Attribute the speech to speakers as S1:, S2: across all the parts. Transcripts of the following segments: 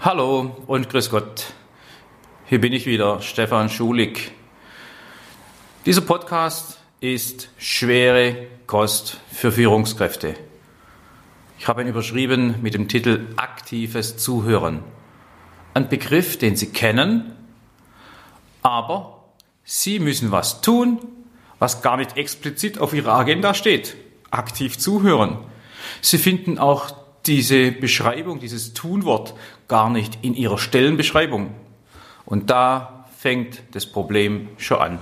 S1: Hallo und grüß Gott. Hier bin ich wieder, Stefan Schulig. Dieser Podcast ist schwere Kost für Führungskräfte. Ich habe ihn überschrieben mit dem Titel aktives Zuhören. Ein Begriff, den Sie kennen, aber Sie müssen was tun, was gar nicht explizit auf Ihrer Agenda steht. Aktiv zuhören. Sie finden auch diese Beschreibung, dieses Tunwort gar nicht in ihrer Stellenbeschreibung. Und da fängt das Problem schon an.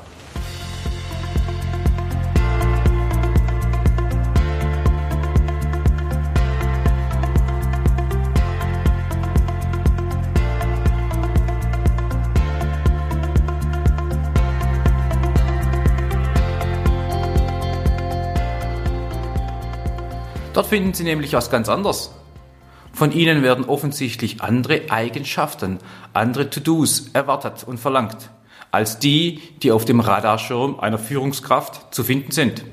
S1: Finden Sie nämlich was ganz anderes. Von Ihnen werden offensichtlich andere Eigenschaften, andere To-Dos erwartet und verlangt, als die, die auf dem Radarschirm einer Führungskraft zu finden sind.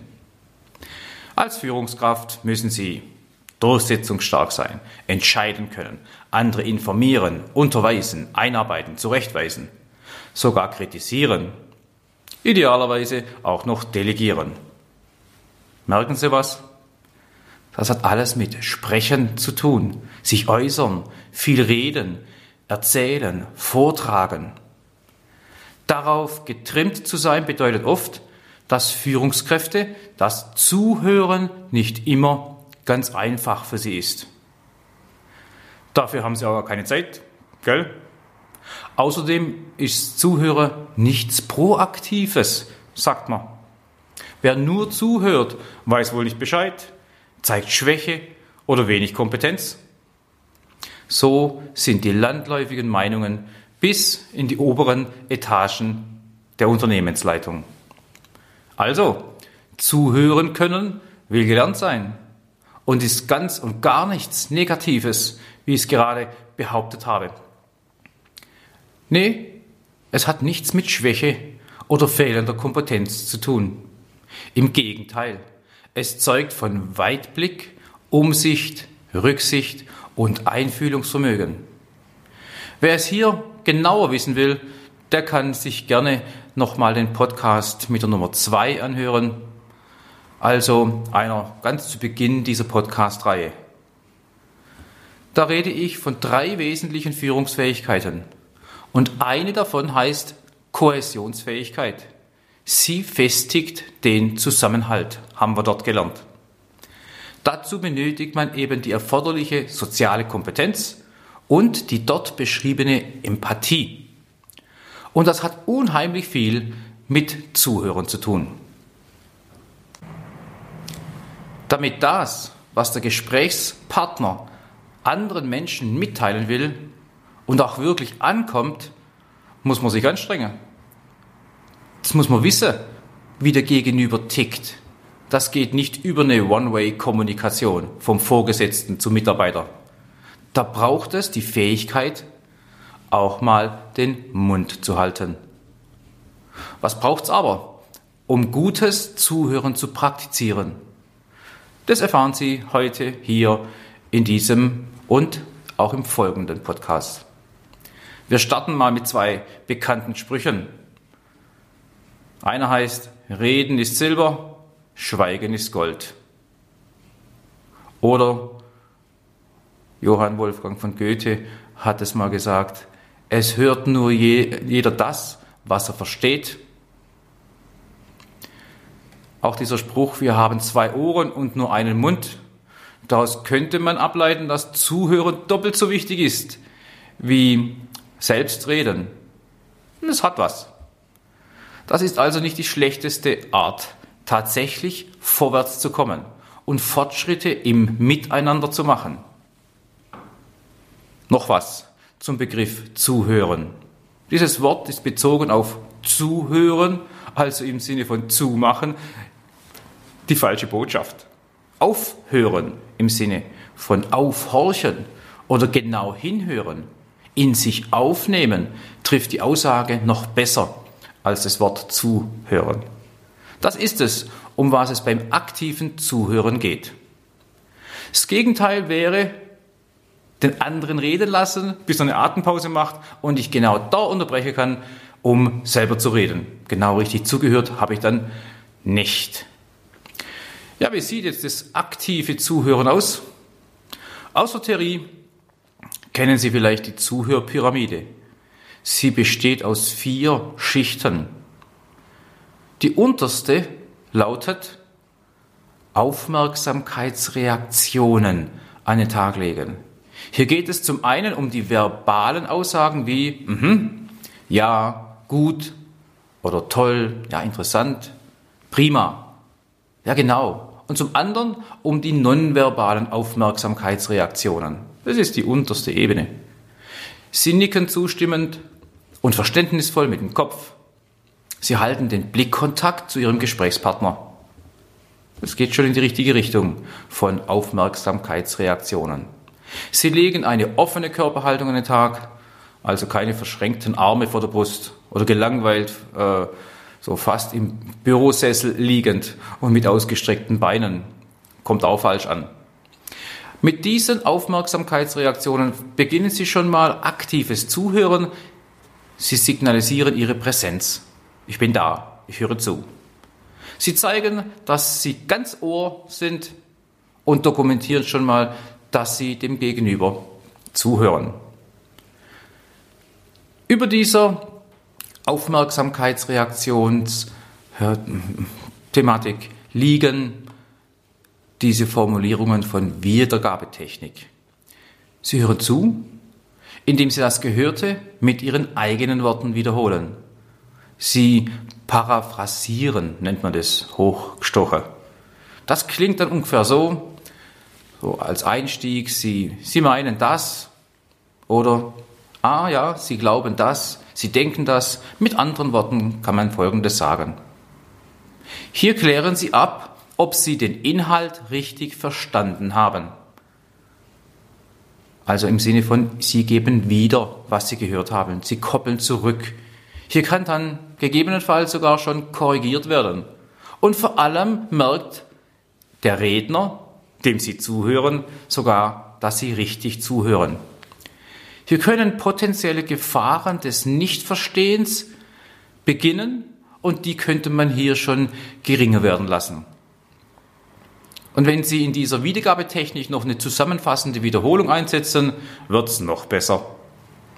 S1: Als Führungskraft müssen Sie durchsetzungsstark sein, entscheiden können, andere informieren, unterweisen, einarbeiten, zurechtweisen, sogar kritisieren, idealerweise auch noch delegieren. Merken Sie was? Das hat alles mit Sprechen zu tun, sich äußern, viel reden, erzählen, vortragen. Darauf getrimmt zu sein bedeutet oft, dass Führungskräfte das Zuhören nicht immer ganz einfach für sie ist. Dafür haben sie aber keine Zeit, gell? Außerdem ist Zuhören nichts Proaktives, sagt man. Wer nur zuhört, weiß wohl nicht Bescheid, zeigt Schwäche oder wenig Kompetenz. So sind die landläufigen Meinungen bis in die oberen Etagen der Unternehmensleitung. Also, zuhören können will gelernt sein und ist ganz und gar nichts Negatives, wie ich es gerade behauptet habe. Nee, es hat nichts mit Schwäche oder fehlender Kompetenz zu tun. Im Gegenteil, es zeugt von Weitblick, Umsicht, Rücksicht und Einfühlungsvermögen. Wer es hier genauer wissen will, der kann sich gerne nochmal den Podcast mit der Nummer 2 anhören, also einer ganz zu Beginn dieser Podcast-Reihe. Da rede ich von drei wesentlichen Führungsfähigkeiten und eine davon heißt Kohäsionsfähigkeit. Sie festigt den Zusammenhalt, haben wir dort gelernt. Dazu benötigt man eben die erforderliche soziale Kompetenz und die dort beschriebene Empathie. Und das hat unheimlich viel mit Zuhören zu tun. Damit das, was der Gesprächspartner anderen Menschen mitteilen will und auch wirklich ankommt, muss man sich anstrengen. Das muss man wissen, wie der Gegenüber tickt. Das geht nicht über eine One-Way-Kommunikation vom Vorgesetzten zum Mitarbeiter. Da braucht es die Fähigkeit, auch mal den Mund zu halten. Was braucht es aber, um gutes Zuhören zu praktizieren? Das erfahren Sie heute hier in diesem und auch im folgenden Podcast. Wir starten mal mit zwei bekannten Sprüchen. Einer heißt, Reden ist Silber, Schweigen ist Gold. Oder Johann Wolfgang von Goethe hat es mal gesagt, es hört nur je, jeder das, was er versteht. Auch dieser Spruch, wir haben zwei Ohren und nur einen Mund, daraus könnte man ableiten, dass Zuhören doppelt so wichtig ist wie Selbstreden. Es hat was. Das ist also nicht die schlechteste Art, tatsächlich vorwärts zu kommen und Fortschritte im Miteinander zu machen. Noch was zum Begriff Zuhören. Dieses Wort ist bezogen auf Zuhören, also im Sinne von Zumachen, die falsche Botschaft. Aufhören im Sinne von Aufhorchen oder genau hinhören, in sich aufnehmen, trifft die Aussage noch besser als das Wort zuhören. Das ist es, um was es beim aktiven Zuhören geht. Das Gegenteil wäre den anderen reden lassen, bis er eine Atempause macht und ich genau da unterbrechen kann, um selber zu reden. Genau richtig zugehört habe ich dann nicht. Ja, wie sieht jetzt das aktive Zuhören aus? Aus der Theorie kennen Sie vielleicht die Zuhörpyramide. Sie besteht aus vier Schichten. Die unterste lautet Aufmerksamkeitsreaktionen an den Tag legen. Hier geht es zum einen um die verbalen Aussagen wie mhm, ja, gut oder toll, ja, interessant, prima. Ja, genau. Und zum anderen um die nonverbalen Aufmerksamkeitsreaktionen. Das ist die unterste Ebene. Sie nicken zustimmend und verständnisvoll mit dem Kopf. Sie halten den Blickkontakt zu Ihrem Gesprächspartner. Es geht schon in die richtige Richtung von Aufmerksamkeitsreaktionen. Sie legen eine offene Körperhaltung an den Tag, also keine verschränkten Arme vor der Brust oder gelangweilt, äh, so fast im Bürosessel liegend und mit ausgestreckten Beinen. Kommt auch falsch an. Mit diesen Aufmerksamkeitsreaktionen beginnen Sie schon mal aktives Zuhören. Sie signalisieren Ihre Präsenz. Ich bin da, ich höre zu. Sie zeigen, dass Sie ganz Ohr sind und dokumentieren schon mal, dass Sie dem Gegenüber zuhören. Über dieser Aufmerksamkeitsreaktionsthematik liegen diese Formulierungen von Wiedergabetechnik. Sie hören zu, indem Sie das Gehörte mit Ihren eigenen Worten wiederholen. Sie paraphrasieren, nennt man das, hochgestochen. Das klingt dann ungefähr so, so als Einstieg, Sie, Sie meinen das oder, ah ja, Sie glauben das, Sie denken das. Mit anderen Worten kann man Folgendes sagen. Hier klären Sie ab, ob Sie den Inhalt richtig verstanden haben. Also im Sinne von, Sie geben wieder, was Sie gehört haben. Sie koppeln zurück. Hier kann dann gegebenenfalls sogar schon korrigiert werden. Und vor allem merkt der Redner, dem Sie zuhören, sogar, dass Sie richtig zuhören. Hier können potenzielle Gefahren des Nichtverstehens beginnen und die könnte man hier schon geringer werden lassen. Und wenn Sie in dieser Wiedergabetechnik noch eine zusammenfassende Wiederholung einsetzen, wird es noch besser.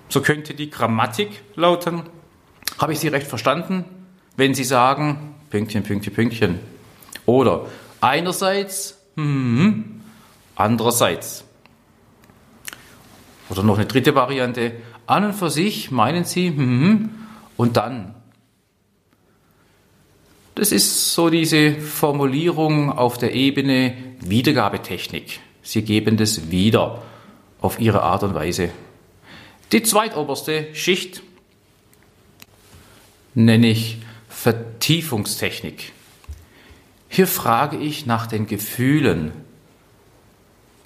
S1: So könnte die Grammatik lauten, habe ich Sie recht verstanden? Wenn Sie sagen, Pünktchen, Pünktchen, Pünktchen. Oder einerseits, hm, andererseits. Oder noch eine dritte Variante, an und für sich meinen Sie, hm, und dann. Das ist so diese Formulierung auf der Ebene Wiedergabetechnik. Sie geben das wieder auf ihre Art und Weise. Die zweitoberste Schicht nenne ich Vertiefungstechnik. Hier frage ich nach den Gefühlen,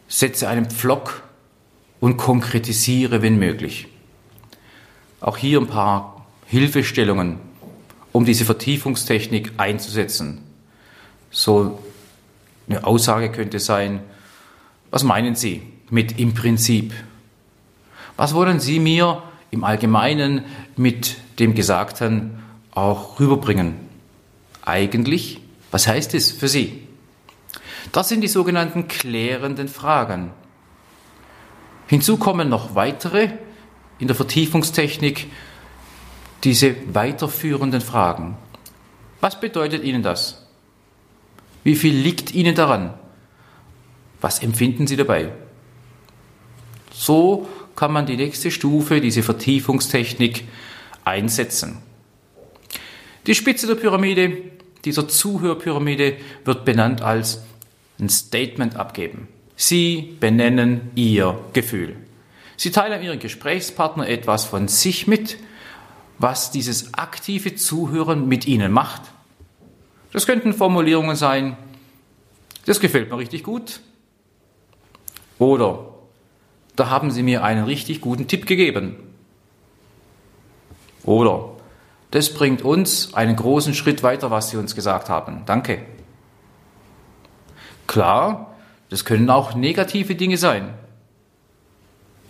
S1: setze einen Pflock und konkretisiere, wenn möglich. Auch hier ein paar Hilfestellungen um diese Vertiefungstechnik einzusetzen. So eine Aussage könnte sein, was meinen Sie mit im Prinzip? Was wollen Sie mir im Allgemeinen mit dem Gesagten auch rüberbringen? Eigentlich, was heißt es für Sie? Das sind die sogenannten klärenden Fragen. Hinzu kommen noch weitere in der Vertiefungstechnik, diese weiterführenden Fragen. Was bedeutet Ihnen das? Wie viel liegt Ihnen daran? Was empfinden Sie dabei? So kann man die nächste Stufe, diese Vertiefungstechnik, einsetzen. Die Spitze der Pyramide, dieser Zuhörpyramide, wird benannt als ein Statement abgeben. Sie benennen Ihr Gefühl. Sie teilen Ihren Gesprächspartner etwas von sich mit, was dieses aktive Zuhören mit ihnen macht. Das könnten Formulierungen sein, das gefällt mir richtig gut. Oder da haben Sie mir einen richtig guten Tipp gegeben. Oder das bringt uns einen großen Schritt weiter, was Sie uns gesagt haben. Danke. Klar, das können auch negative Dinge sein.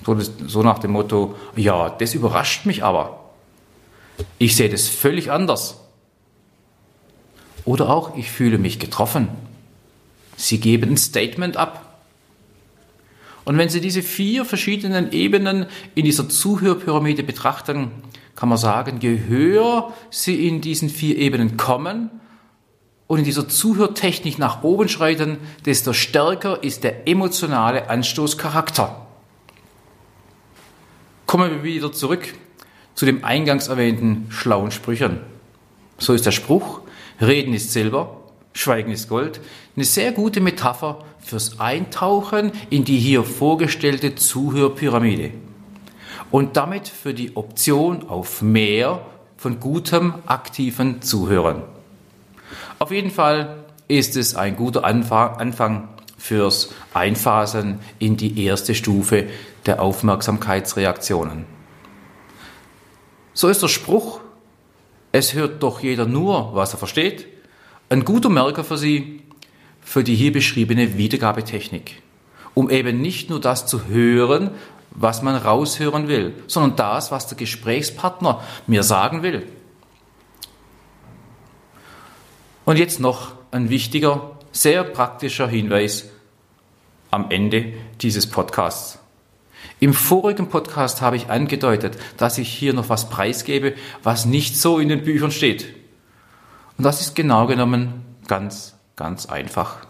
S1: So, das, so nach dem Motto, ja, das überrascht mich aber. Ich sehe das völlig anders. Oder auch, ich fühle mich getroffen. Sie geben ein Statement ab. Und wenn Sie diese vier verschiedenen Ebenen in dieser Zuhörpyramide betrachten, kann man sagen, je höher Sie in diesen vier Ebenen kommen und in dieser Zuhörtechnik nach oben schreiten, desto stärker ist der emotionale Anstoßcharakter. Kommen wir wieder zurück zu dem eingangs erwähnten schlauen Sprüchen. So ist der Spruch, Reden ist Silber, Schweigen ist Gold, eine sehr gute Metapher fürs Eintauchen in die hier vorgestellte Zuhörpyramide und damit für die Option auf mehr von gutem, aktiven Zuhören. Auf jeden Fall ist es ein guter Anfang fürs Einphasen in die erste Stufe der Aufmerksamkeitsreaktionen. So ist der Spruch, es hört doch jeder nur, was er versteht, ein guter Merker für Sie für die hier beschriebene Wiedergabetechnik, um eben nicht nur das zu hören, was man raushören will, sondern das, was der Gesprächspartner mir sagen will. Und jetzt noch ein wichtiger, sehr praktischer Hinweis am Ende dieses Podcasts. Im vorigen Podcast habe ich angedeutet, dass ich hier noch was preisgebe, was nicht so in den Büchern steht. Und das ist genau genommen ganz, ganz einfach.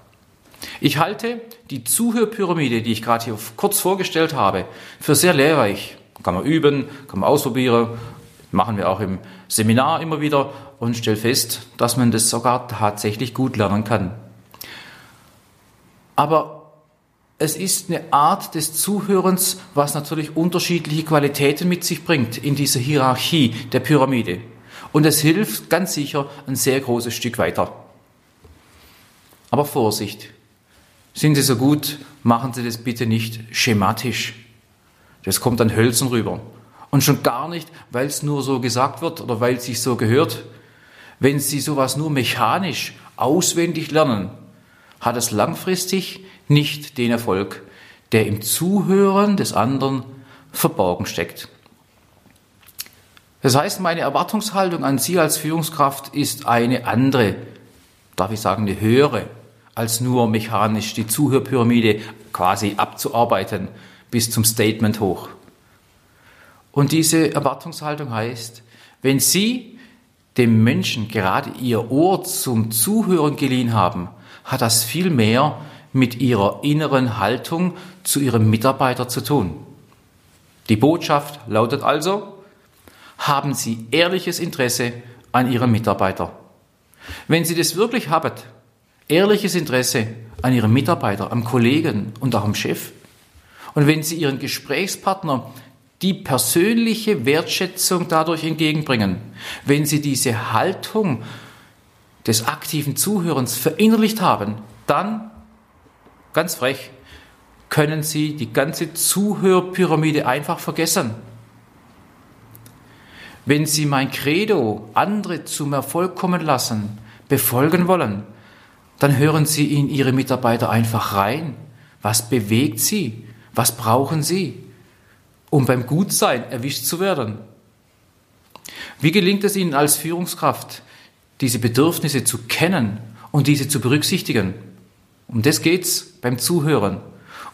S1: Ich halte die Zuhörpyramide, die ich gerade hier kurz vorgestellt habe, für sehr lehrreich. Kann man üben, kann man ausprobieren, machen wir auch im Seminar immer wieder und stelle fest, dass man das sogar tatsächlich gut lernen kann. Aber es ist eine Art des Zuhörens, was natürlich unterschiedliche Qualitäten mit sich bringt in dieser Hierarchie der Pyramide. Und es hilft ganz sicher ein sehr großes Stück weiter. Aber Vorsicht, sind Sie so gut, machen Sie das bitte nicht schematisch. Das kommt dann hölzern rüber. Und schon gar nicht, weil es nur so gesagt wird oder weil es sich so gehört. Wenn Sie sowas nur mechanisch auswendig lernen, hat es langfristig nicht den Erfolg, der im Zuhören des anderen verborgen steckt. Das heißt, meine Erwartungshaltung an Sie als Führungskraft ist eine andere, darf ich sagen, eine höhere als nur mechanisch die Zuhörpyramide quasi abzuarbeiten bis zum Statement hoch. Und diese Erwartungshaltung heißt, wenn Sie dem Menschen gerade Ihr Ohr zum Zuhören geliehen haben, hat das viel mehr mit Ihrer inneren Haltung zu Ihrem Mitarbeiter zu tun. Die Botschaft lautet also, haben Sie ehrliches Interesse an Ihrem Mitarbeiter. Wenn Sie das wirklich haben, ehrliches Interesse an Ihrem Mitarbeiter, am Kollegen und auch am Chef. Und wenn Sie Ihren Gesprächspartner die persönliche Wertschätzung dadurch entgegenbringen, wenn Sie diese Haltung des aktiven Zuhörens verinnerlicht haben, dann, ganz frech, können Sie die ganze Zuhörpyramide einfach vergessen. Wenn Sie mein Credo, andere zum Erfolg kommen lassen, befolgen wollen, dann hören Sie in Ihre Mitarbeiter einfach rein. Was bewegt Sie? Was brauchen Sie, um beim Gutsein erwischt zu werden? Wie gelingt es Ihnen als Führungskraft, diese Bedürfnisse zu kennen und diese zu berücksichtigen? Um das geht's beim Zuhören.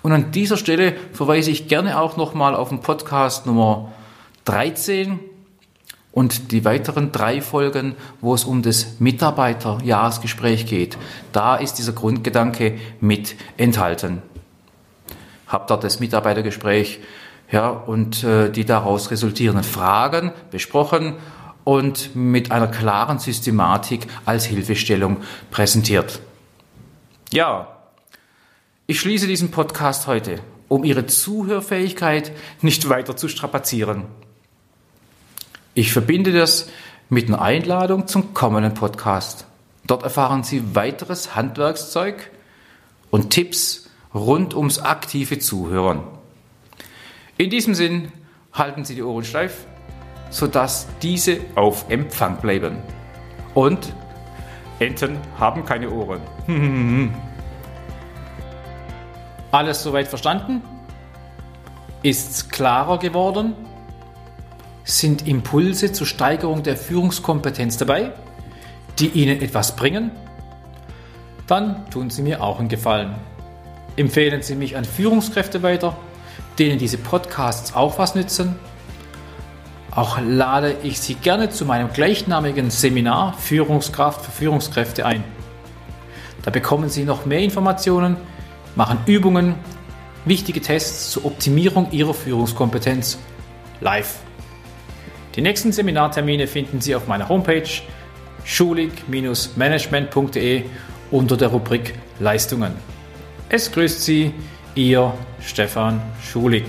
S1: Und an dieser Stelle verweise ich gerne auch nochmal auf den Podcast Nummer 13 und die weiteren drei Folgen, wo es um das Mitarbeiterjahresgespräch geht, da ist dieser Grundgedanke mit enthalten. Hab dort das Mitarbeitergespräch ja, und äh, die daraus resultierenden Fragen besprochen und mit einer klaren Systematik als Hilfestellung präsentiert. Ja, ich schließe diesen Podcast heute, um Ihre Zuhörfähigkeit nicht weiter zu strapazieren. Ich verbinde das mit einer Einladung zum kommenden Podcast. Dort erfahren Sie weiteres Handwerkszeug und Tipps rund ums aktive Zuhören. In diesem Sinn halten Sie die Ohren steif, sodass diese auf Empfang bleiben. Und Enten haben keine Ohren. Alles soweit verstanden? Ist's klarer geworden? Sind Impulse zur Steigerung der Führungskompetenz dabei, die Ihnen etwas bringen? Dann tun Sie mir auch einen Gefallen. Empfehlen Sie mich an Führungskräfte weiter, denen diese Podcasts auch was nützen. Auch lade ich Sie gerne zu meinem gleichnamigen Seminar Führungskraft für Führungskräfte ein. Da bekommen Sie noch mehr Informationen, machen Übungen, wichtige Tests zur Optimierung Ihrer Führungskompetenz live. Die nächsten Seminartermine finden Sie auf meiner Homepage schulig-management.de unter der Rubrik Leistungen. Es grüßt Sie, Ihr Stefan Schulig.